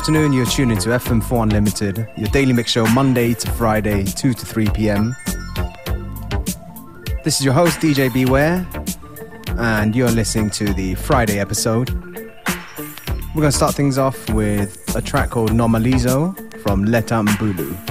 afternoon. You're tuning to FM4 Unlimited, your daily mix show Monday to Friday, 2 to 3 p.m. This is your host, DJ Beware, and you're listening to the Friday episode. We're going to start things off with a track called Normalizo from Letta Mbulu.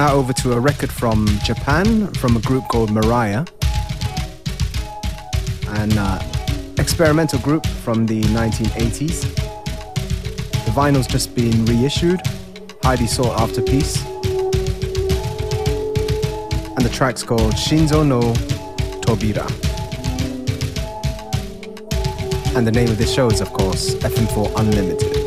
Now over to a record from Japan from a group called Mariah. An uh, experimental group from the 1980s. The vinyl's just been reissued, highly sought after piece. And the track's called Shinzo no Tobira. And the name of this show is, of course, FM4 Unlimited.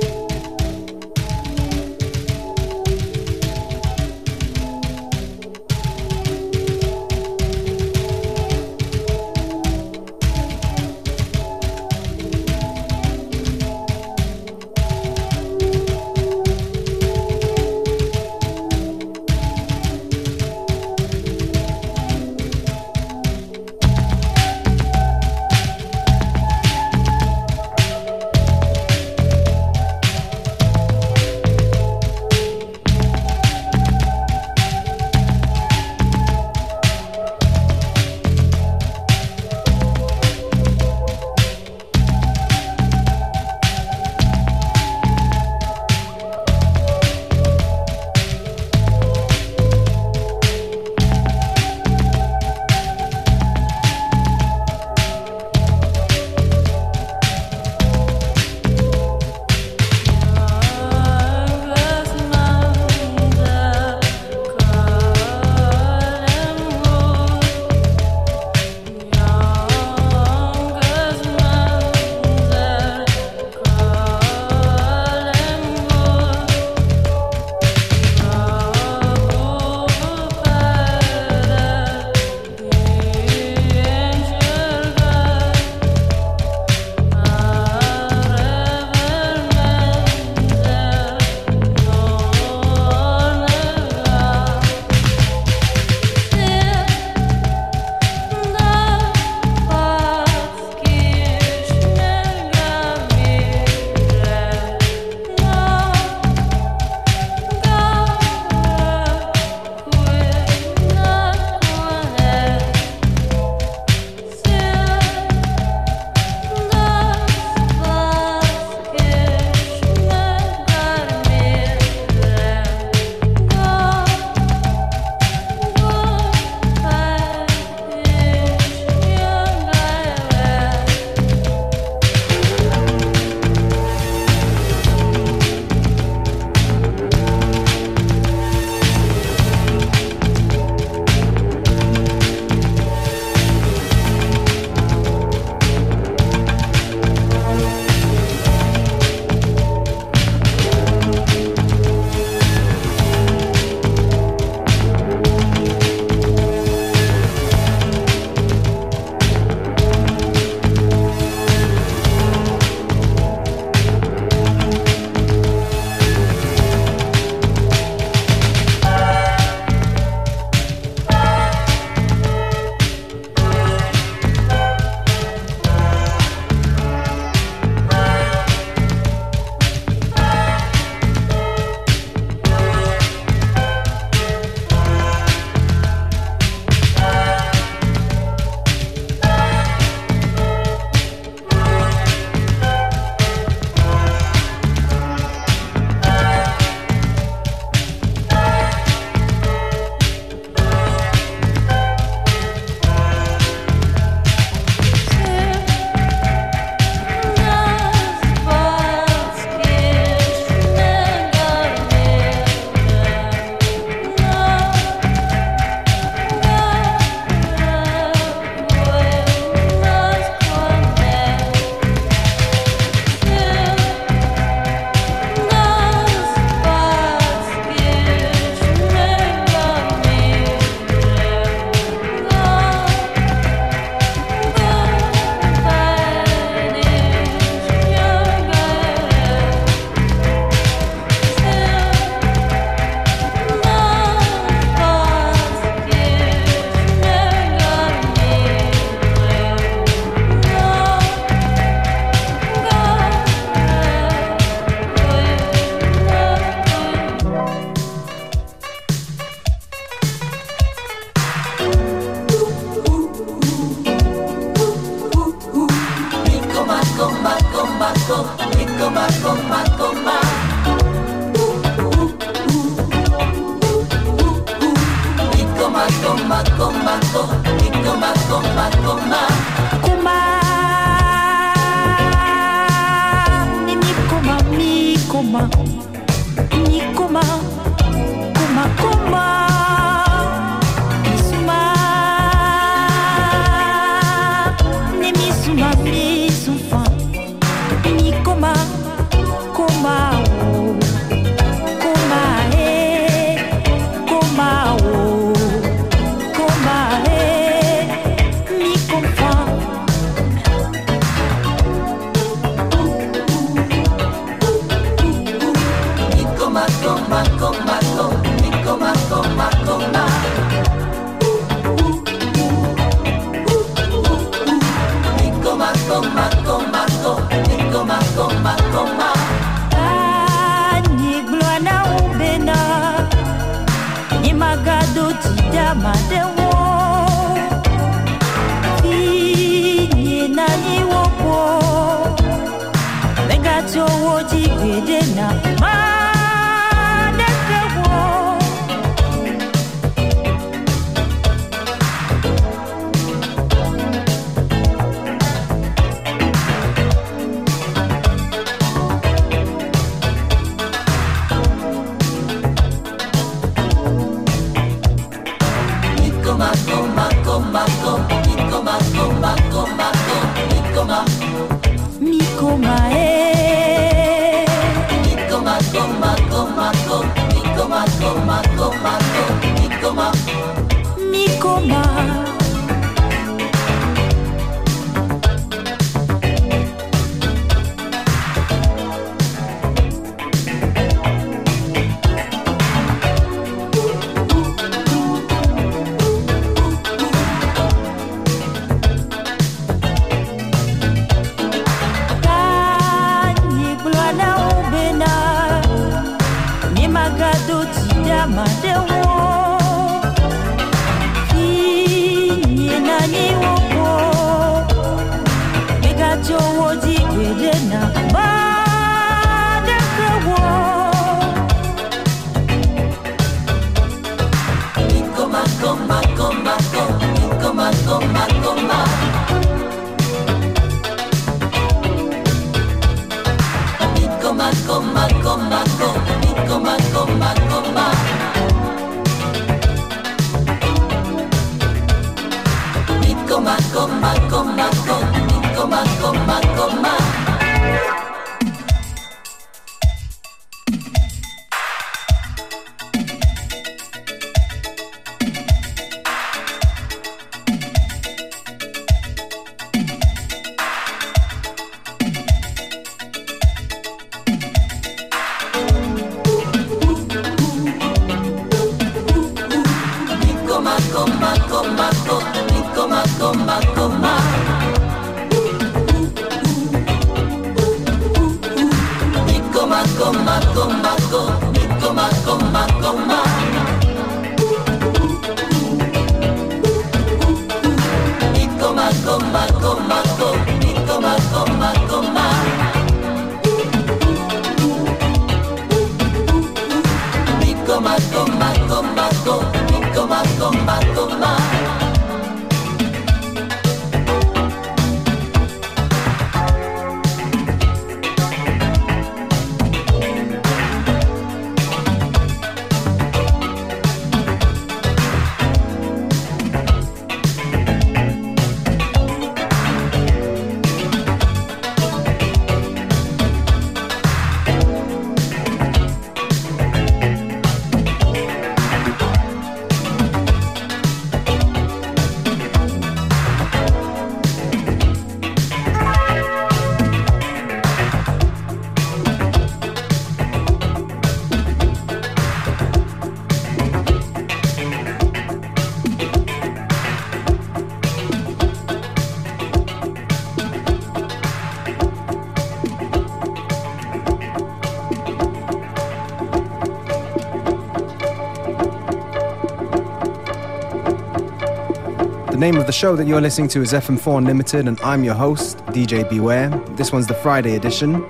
Name of the show that you're listening to is FM4 Unlimited, and I'm your host, DJ Beware. This one's the Friday edition.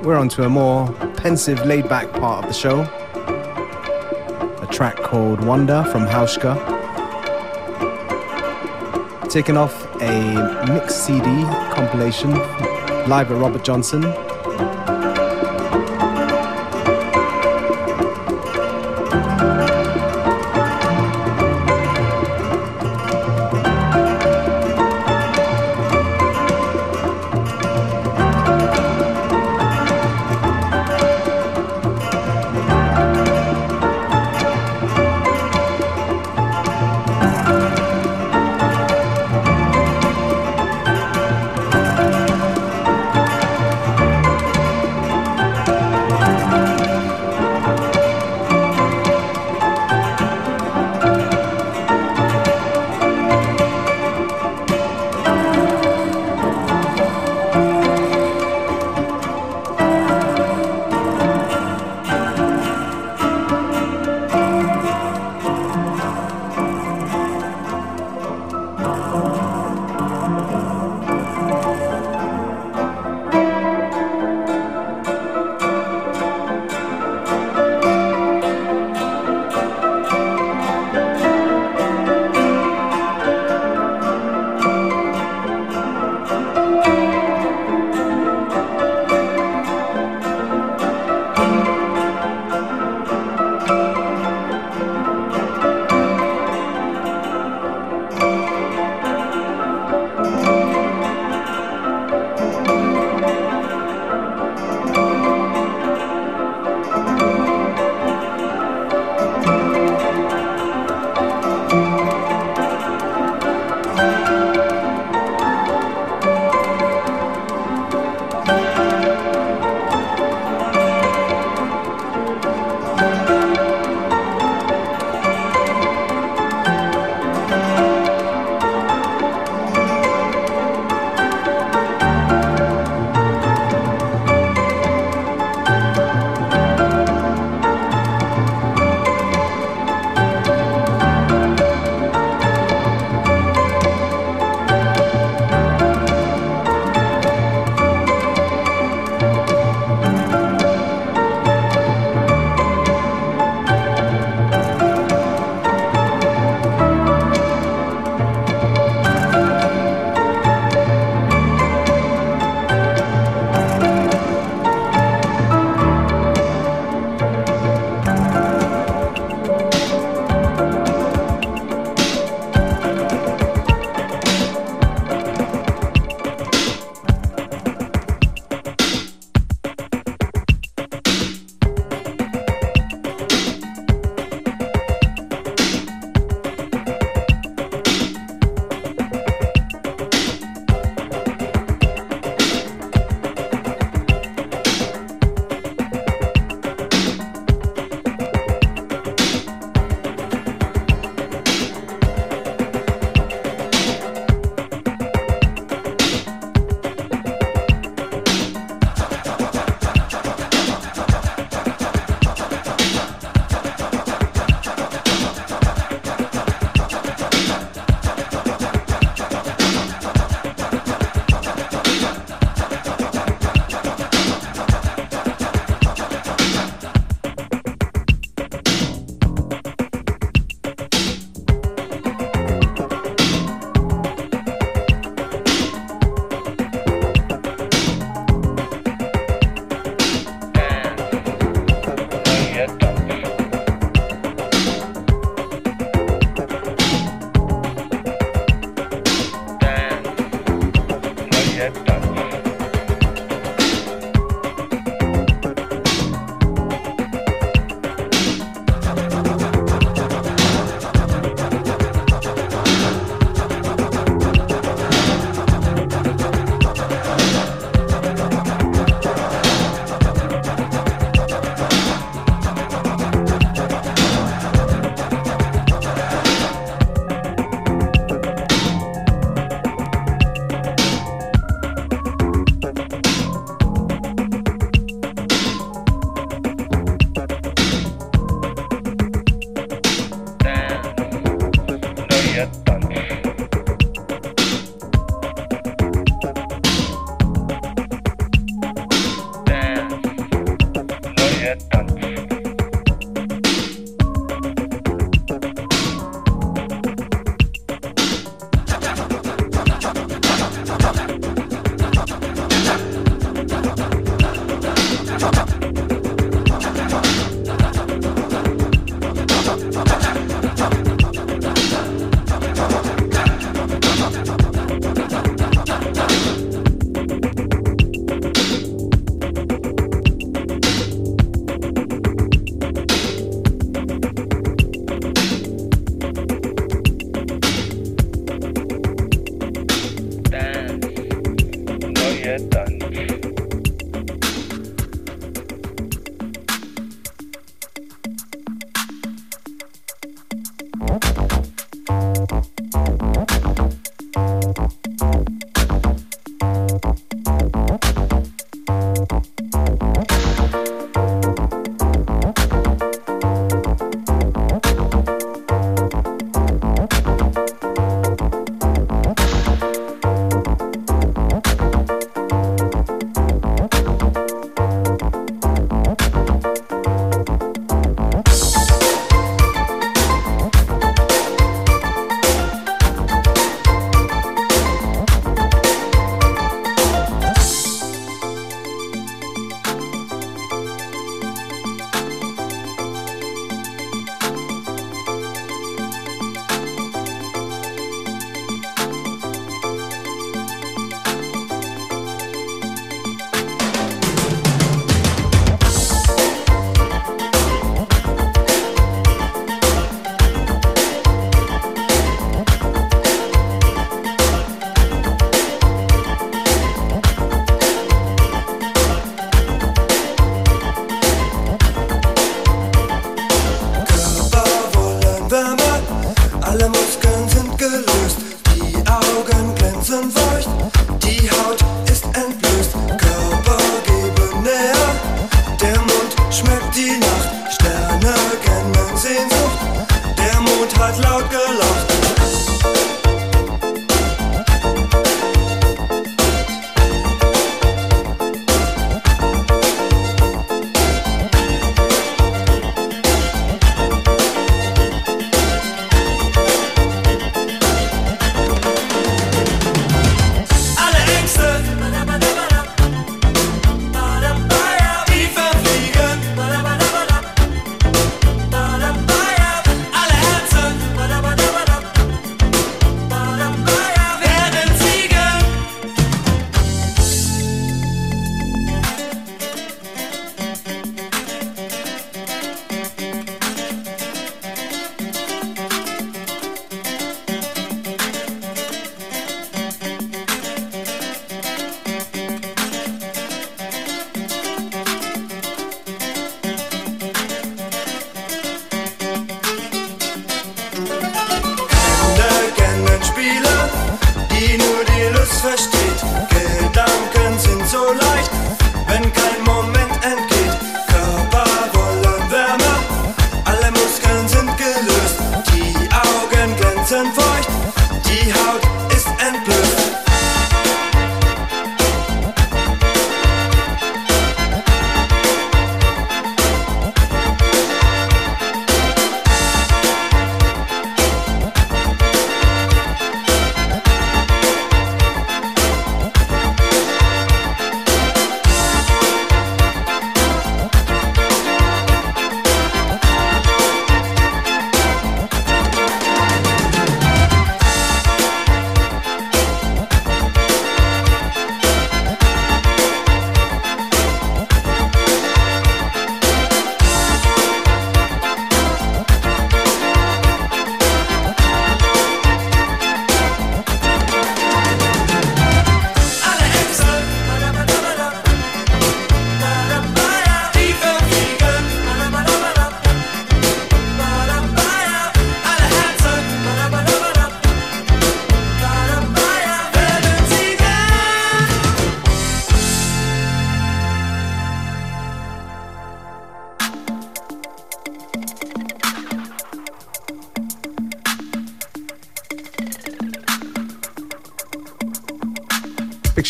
We're on to a more pensive, laid back part of the show. A track called Wonder from Hauschka. Taken off a mixed CD compilation live at Robert Johnson.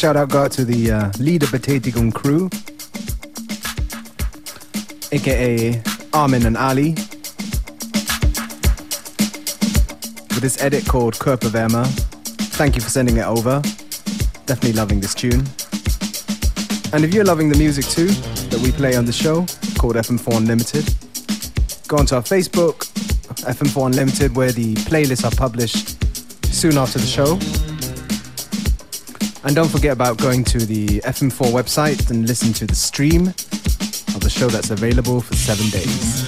Shout out go out to the uh, Liederbetätigung crew, aka Armin and Ali, with this edit called Körperwärmer. Thank you for sending it over. Definitely loving this tune. And if you're loving the music too that we play on the show called FM4 Unlimited, go onto our Facebook, FM4 Unlimited, where the playlists are published soon after the show. And don't forget about going to the FM4 website and listen to the stream of the show that's available for seven days.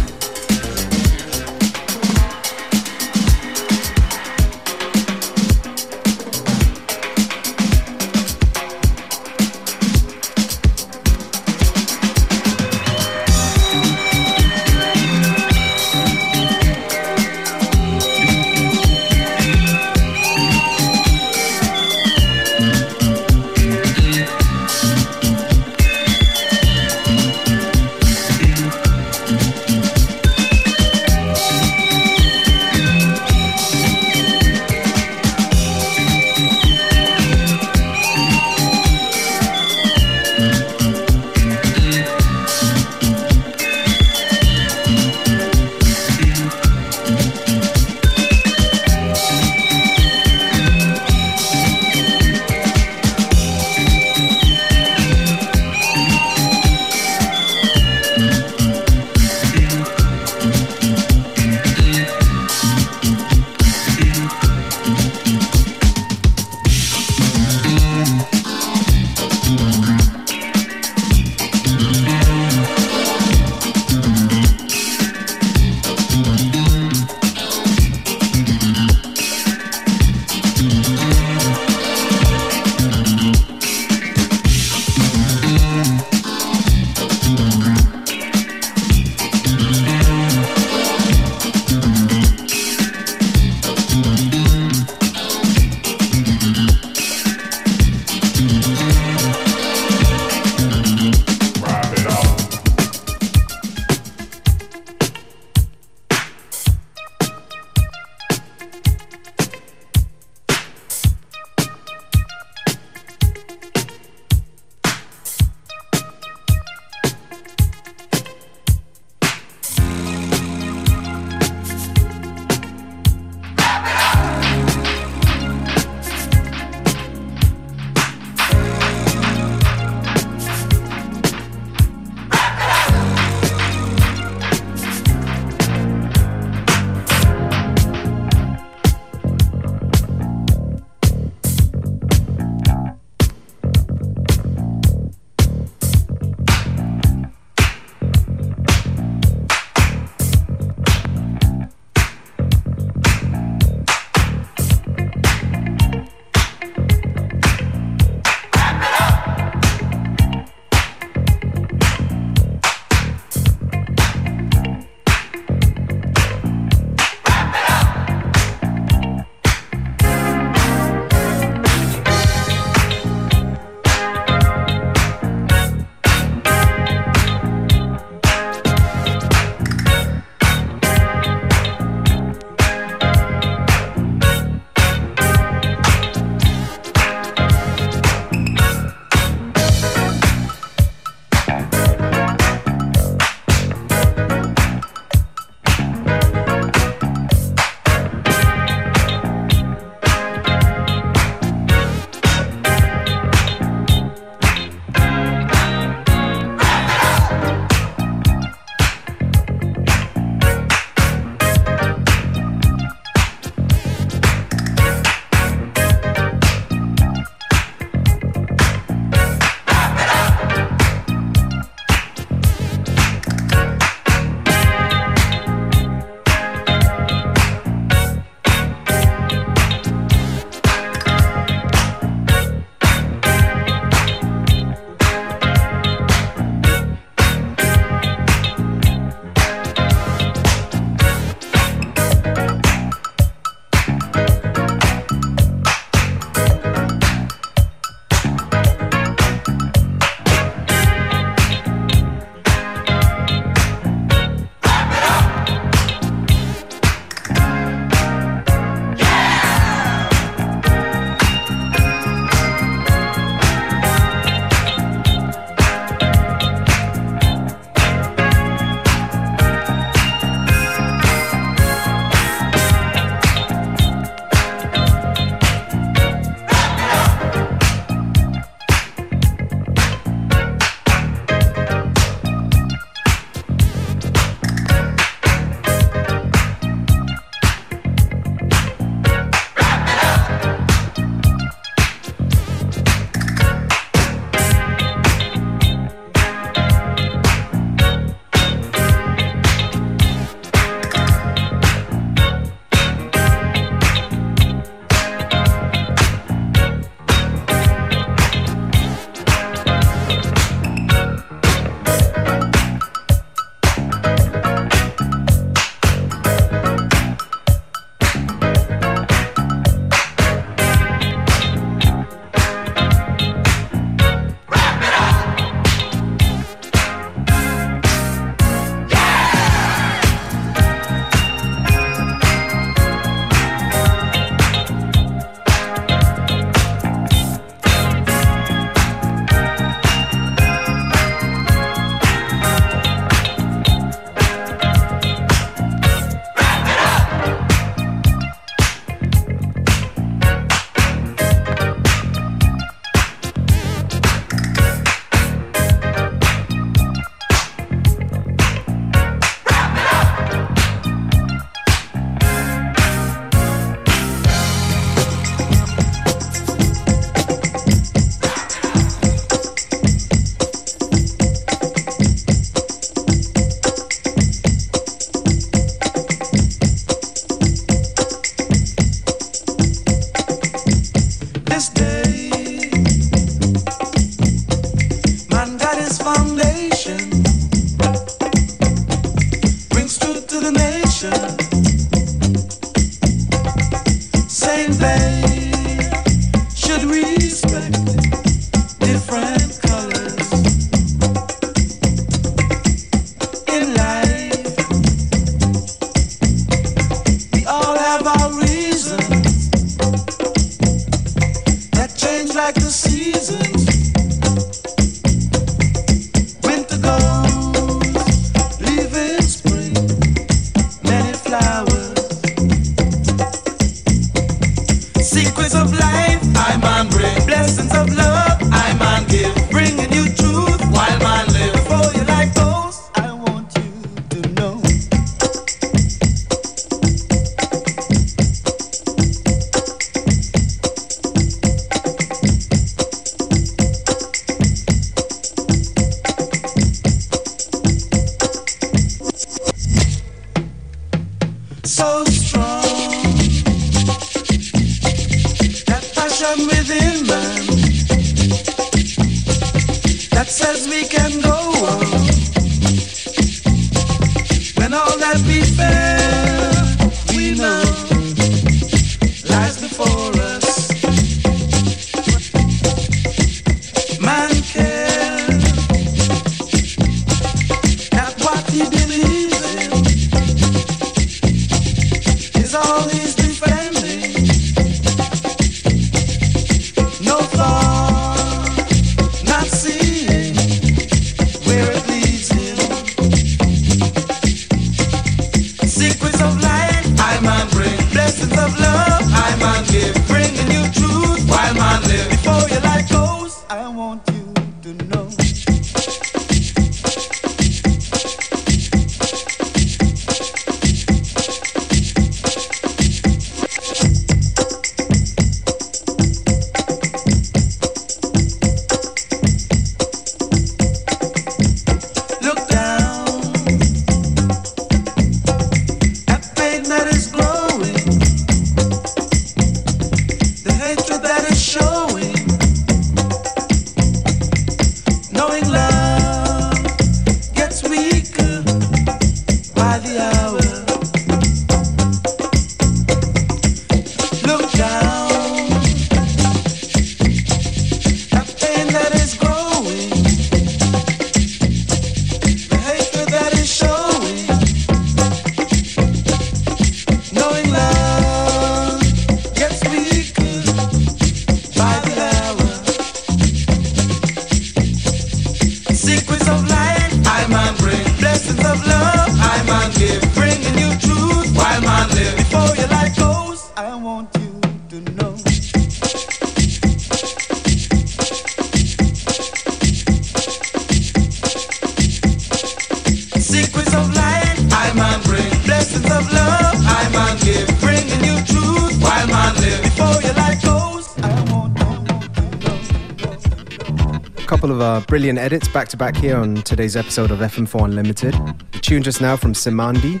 Brilliant edits back to back here on today's episode of FM4 Unlimited. The tune just now from Simandi,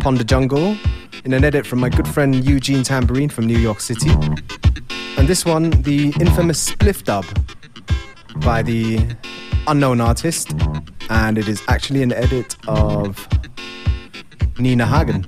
Ponder Jungle, in an edit from my good friend Eugene Tambourine from New York City. And this one, the infamous Spliff dub by the unknown artist. And it is actually an edit of Nina Hagen.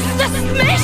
justice, man!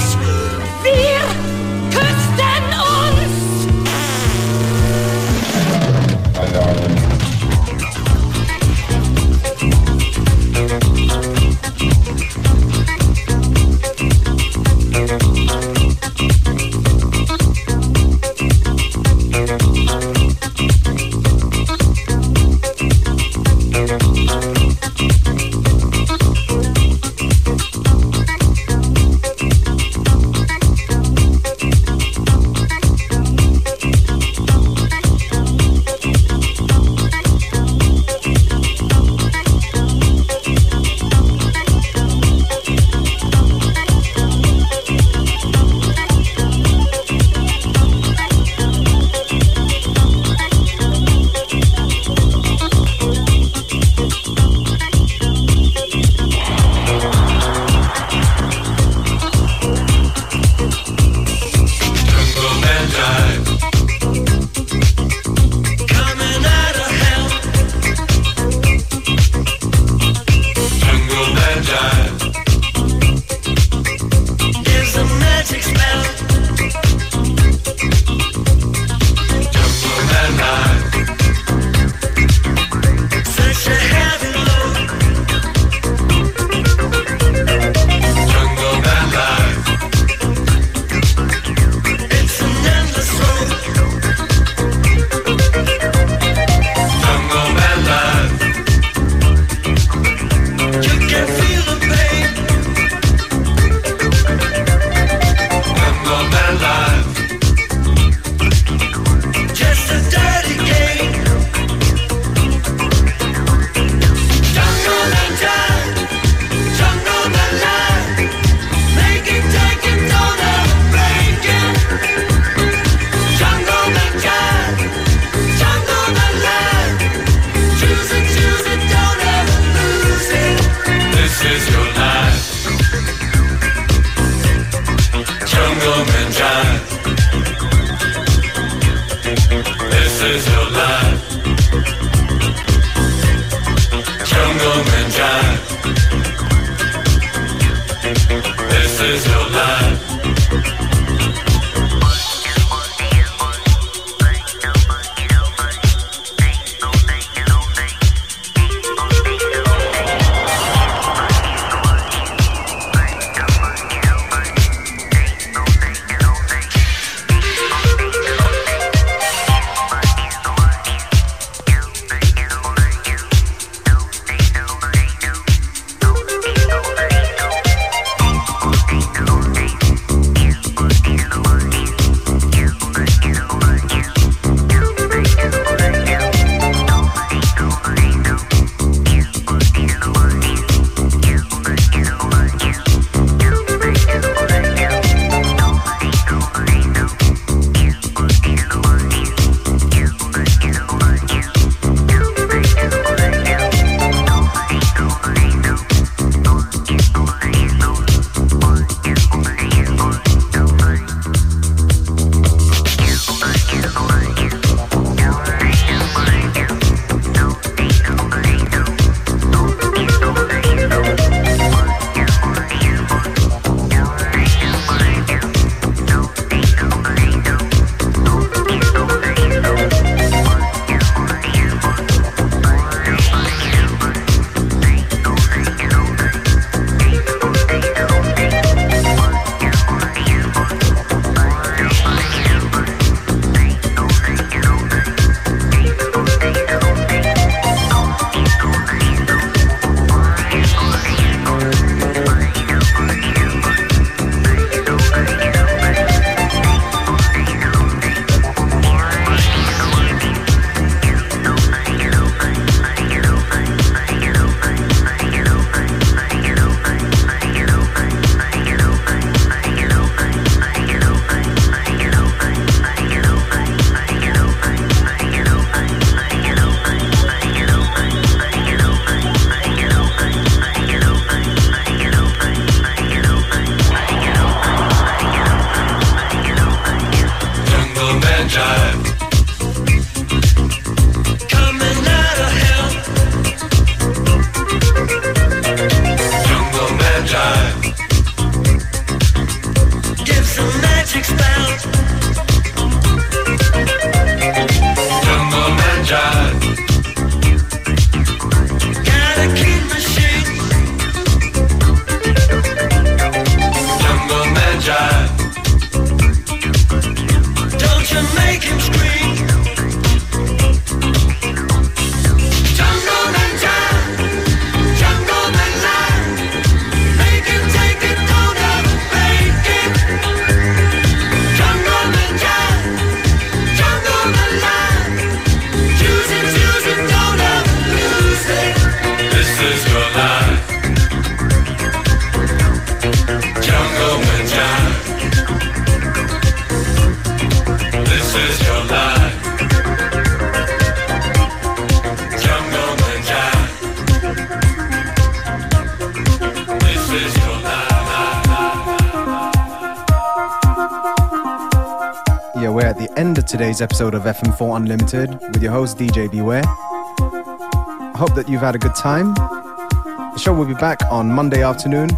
Today's episode of FM4 Unlimited with your host DJ Beware. I hope that you've had a good time. The show will be back on Monday afternoon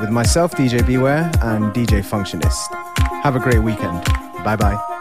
with myself, DJ Beware, and DJ Functionist. Have a great weekend. Bye bye.